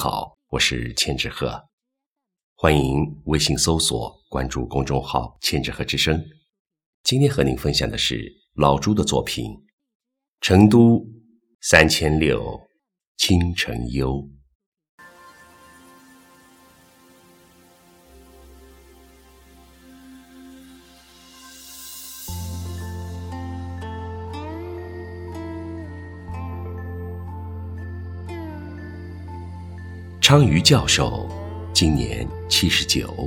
好，我是千纸鹤，欢迎微信搜索关注公众号“千纸鹤之声”。今天和您分享的是老朱的作品《成都三千六清晨幽》。昌瑜教授今年七十九，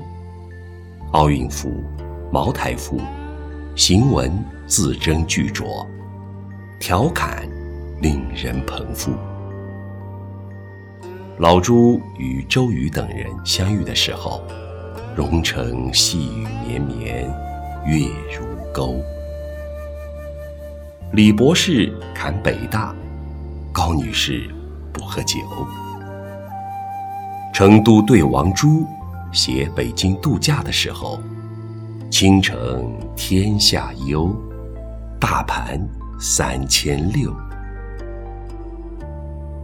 奥运服、茅台服，行文字斟句酌，调侃令人捧腹。老朱与周瑜等人相遇的时候，蓉城细雨绵绵，月如钩。李博士侃北大，高女士不喝酒。成都对王朱写北京度假的时候，倾城天下幽，大盘三千六。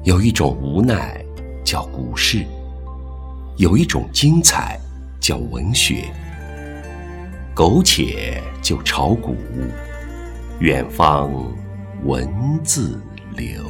有一种无奈叫股市，有一种精彩叫文学。苟且就炒股，远方文字流。